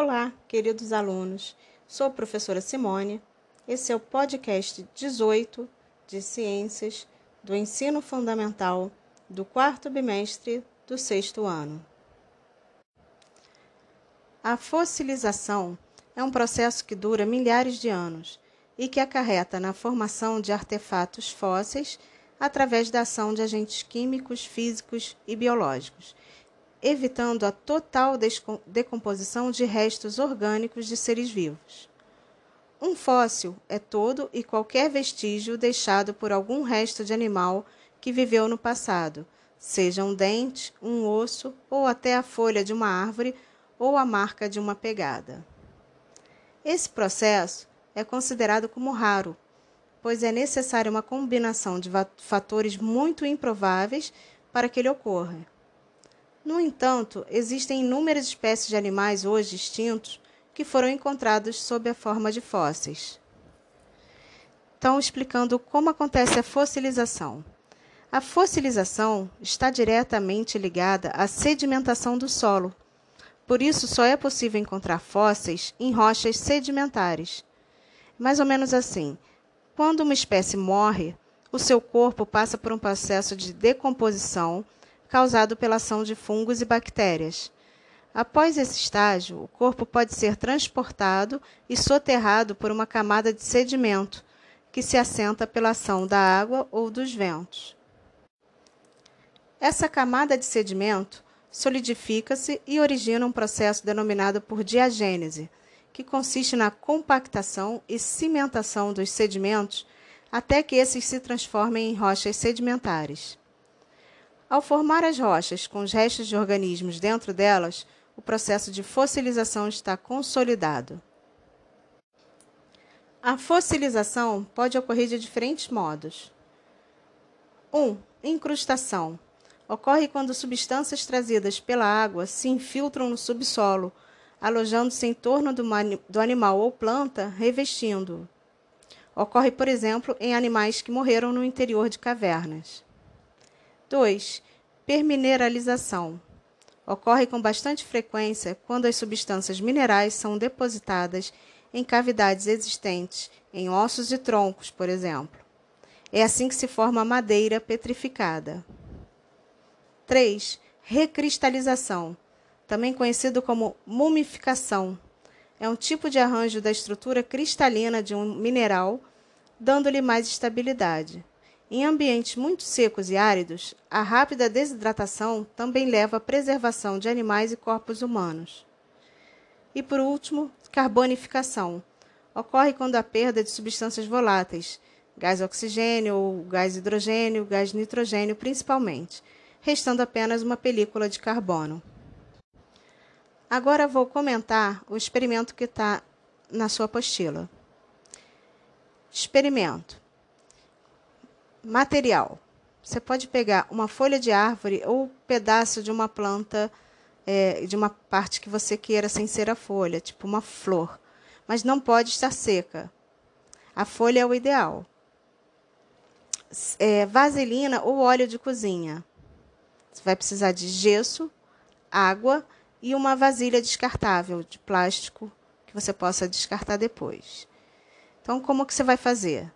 Olá, queridos alunos. Sou a professora Simone. Esse é o podcast 18 de Ciências do Ensino Fundamental do quarto bimestre do sexto ano. A fossilização é um processo que dura milhares de anos e que acarreta na formação de artefatos fósseis através da ação de agentes químicos, físicos e biológicos, evitando a total decomposição de restos orgânicos de seres vivos. Um fóssil é todo e qualquer vestígio deixado por algum resto de animal que viveu no passado, seja um dente, um osso ou até a folha de uma árvore ou a marca de uma pegada. Esse processo é considerado como raro, pois é necessária uma combinação de fatores muito improváveis para que ele ocorra. No entanto, existem inúmeras espécies de animais hoje extintos que foram encontrados sob a forma de fósseis. Então, explicando como acontece a fossilização. A fossilização está diretamente ligada à sedimentação do solo. Por isso, só é possível encontrar fósseis em rochas sedimentares. Mais ou menos assim: quando uma espécie morre, o seu corpo passa por um processo de decomposição causado pela ação de fungos e bactérias. Após esse estágio, o corpo pode ser transportado e soterrado por uma camada de sedimento, que se assenta pela ação da água ou dos ventos. Essa camada de sedimento solidifica-se e origina um processo denominado por diagênese, que consiste na compactação e cimentação dos sedimentos até que esses se transformem em rochas sedimentares. Ao formar as rochas com os restos de organismos dentro delas, o processo de fossilização está consolidado. A fossilização pode ocorrer de diferentes modos. 1. Um, incrustação ocorre quando substâncias trazidas pela água se infiltram no subsolo, alojando-se em torno do, do animal ou planta, revestindo-o. Ocorre, por exemplo, em animais que morreram no interior de cavernas. 2. Permineralização. Ocorre com bastante frequência quando as substâncias minerais são depositadas em cavidades existentes, em ossos e troncos, por exemplo. É assim que se forma a madeira petrificada. 3. Recristalização, também conhecido como mumificação. É um tipo de arranjo da estrutura cristalina de um mineral, dando-lhe mais estabilidade. Em ambientes muito secos e áridos, a rápida desidratação também leva à preservação de animais e corpos humanos. E por último, carbonificação. Ocorre quando a perda de substâncias voláteis, gás oxigênio ou gás hidrogênio, gás nitrogênio principalmente, restando apenas uma película de carbono. Agora vou comentar o experimento que está na sua apostila. Experimento. Material. Você pode pegar uma folha de árvore ou um pedaço de uma planta, é, de uma parte que você queira sem ser a folha, tipo uma flor. Mas não pode estar seca. A folha é o ideal. É, vaselina ou óleo de cozinha. Você vai precisar de gesso, água e uma vasilha descartável de plástico que você possa descartar depois. Então, como que você vai fazer?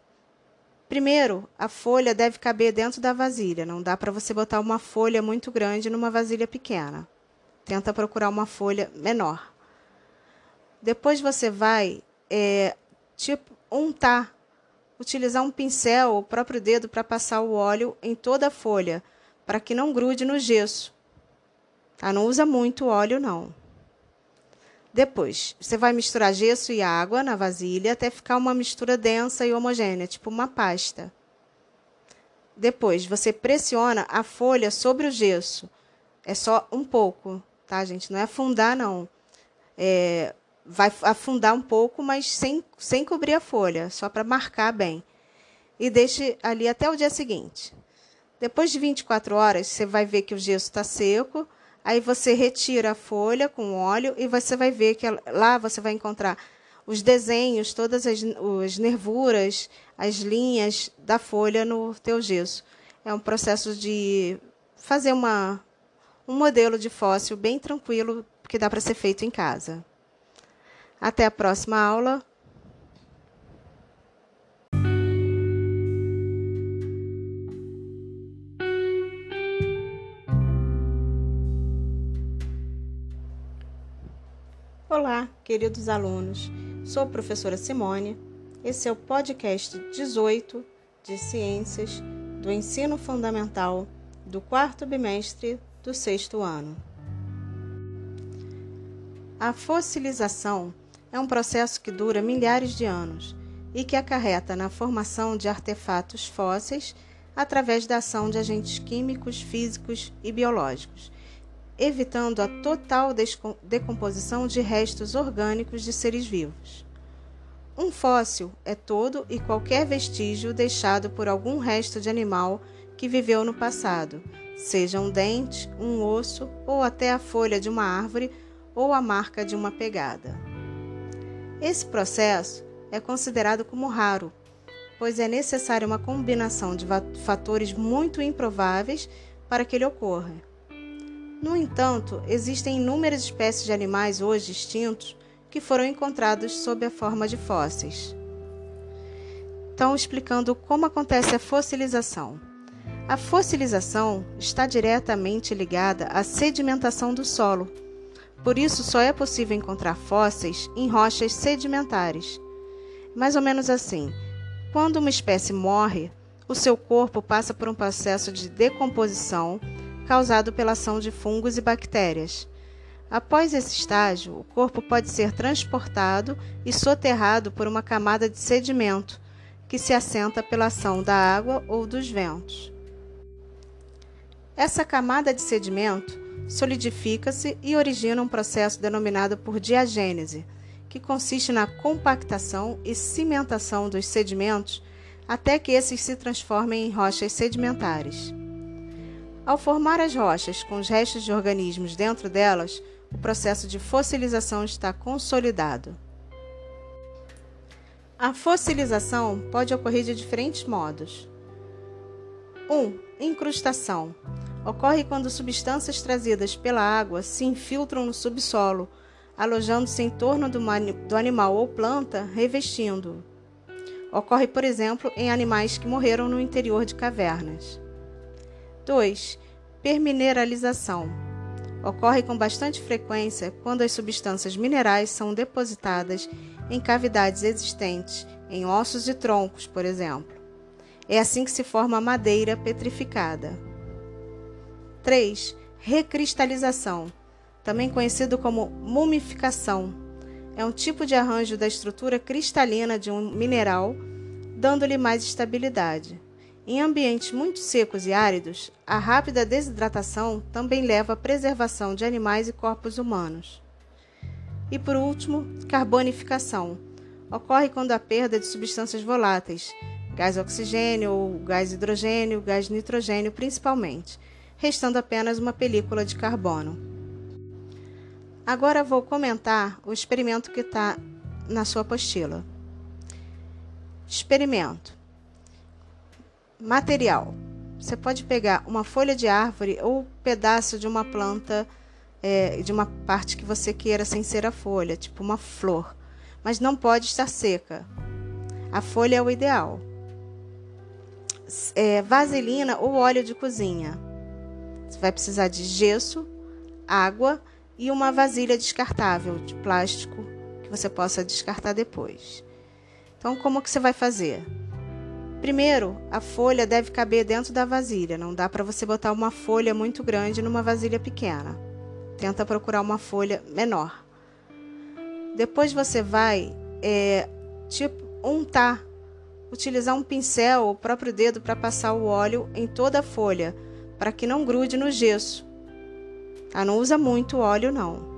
Primeiro, a folha deve caber dentro da vasilha. Não dá para você botar uma folha muito grande numa vasilha pequena. Tenta procurar uma folha menor. Depois você vai, é, tipo, untar, utilizar um pincel, o próprio dedo, para passar o óleo em toda a folha, para que não grude no gesso. Tá? Não usa muito óleo, não. Depois, você vai misturar gesso e água na vasilha até ficar uma mistura densa e homogênea, tipo uma pasta. Depois, você pressiona a folha sobre o gesso. É só um pouco, tá, gente? Não é afundar, não. É, vai afundar um pouco, mas sem, sem cobrir a folha, só para marcar bem. E deixe ali até o dia seguinte. Depois de 24 horas, você vai ver que o gesso está seco. Aí você retira a folha com óleo e você vai ver que lá você vai encontrar os desenhos, todas as, as nervuras, as linhas da folha no teu gesso. É um processo de fazer uma, um modelo de fóssil bem tranquilo que dá para ser feito em casa. Até a próxima aula. Olá, queridos alunos. Sou a professora Simone. Esse é o podcast 18 de Ciências do Ensino Fundamental do quarto bimestre do sexto ano. A fossilização é um processo que dura milhares de anos e que acarreta na formação de artefatos fósseis através da ação de agentes químicos, físicos e biológicos, evitando a total decomposição de restos orgânicos de seres vivos. Um fóssil é todo e qualquer vestígio deixado por algum resto de animal que viveu no passado, seja um dente, um osso ou até a folha de uma árvore ou a marca de uma pegada. Esse processo é considerado como raro, pois é necessária uma combinação de fatores muito improváveis para que ele ocorra. No entanto, existem inúmeras espécies de animais hoje extintos que foram encontrados sob a forma de fósseis. Então, explicando como acontece a fossilização. A fossilização está diretamente ligada à sedimentação do solo, por isso, só é possível encontrar fósseis em rochas sedimentares. Mais ou menos assim: quando uma espécie morre, o seu corpo passa por um processo de decomposição causado pela ação de fungos e bactérias. Após esse estágio, o corpo pode ser transportado e soterrado por uma camada de sedimento, que se assenta pela ação da água ou dos ventos. Essa camada de sedimento solidifica-se e origina um processo denominado por diagênese, que consiste na compactação e cimentação dos sedimentos até que esses se transformem em rochas sedimentares. Ao formar as rochas com os restos de organismos dentro delas, o processo de fossilização está consolidado. A fossilização pode ocorrer de diferentes modos. 1. Um, incrustação Ocorre quando substâncias trazidas pela água se infiltram no subsolo, alojando-se em torno do, do animal ou planta, revestindo-o. Ocorre, por exemplo, em animais que morreram no interior de cavernas. 2. Permineralização. Ocorre com bastante frequência quando as substâncias minerais são depositadas em cavidades existentes, em ossos e troncos, por exemplo. É assim que se forma a madeira petrificada. 3. Recristalização, também conhecido como mumificação. É um tipo de arranjo da estrutura cristalina de um mineral, dando-lhe mais estabilidade. Em ambientes muito secos e áridos, a rápida desidratação também leva à preservação de animais e corpos humanos. E por último, carbonificação. Ocorre quando há perda de substâncias voláteis, gás oxigênio ou gás hidrogênio, gás nitrogênio principalmente, restando apenas uma película de carbono. Agora vou comentar o experimento que está na sua apostila. Experimento. Material. Você pode pegar uma folha de árvore ou um pedaço de uma planta, é, de uma parte que você queira sem ser a folha, tipo uma flor, mas não pode estar seca. A folha é o ideal. É, vaselina ou óleo de cozinha. Você vai precisar de gesso, água e uma vasilha descartável de plástico que você possa descartar depois. Então, como que você vai fazer? Primeiro, a folha deve caber dentro da vasilha. Não dá para você botar uma folha muito grande numa vasilha pequena. Tenta procurar uma folha menor. Depois você vai é, tipo untar, utilizar um pincel ou o próprio dedo para passar o óleo em toda a folha para que não grude no gesso. Ah, não usa muito óleo não.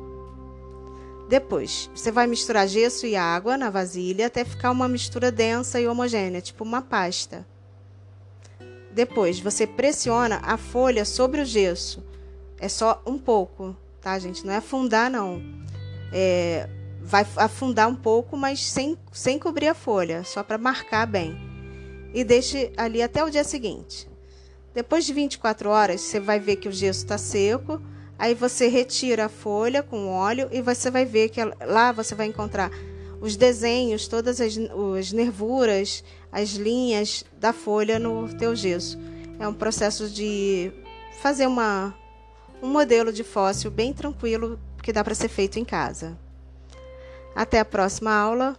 Depois, você vai misturar gesso e água na vasilha até ficar uma mistura densa e homogênea, tipo uma pasta. Depois, você pressiona a folha sobre o gesso. É só um pouco, tá, gente? Não é afundar, não. É, vai afundar um pouco, mas sem, sem cobrir a folha, só para marcar bem. E deixe ali até o dia seguinte. Depois de 24 horas, você vai ver que o gesso está seco, Aí você retira a folha com óleo e você vai ver que lá você vai encontrar os desenhos, todas as, as nervuras, as linhas da folha no teu gesso. É um processo de fazer uma, um modelo de fóssil bem tranquilo que dá para ser feito em casa. Até a próxima aula.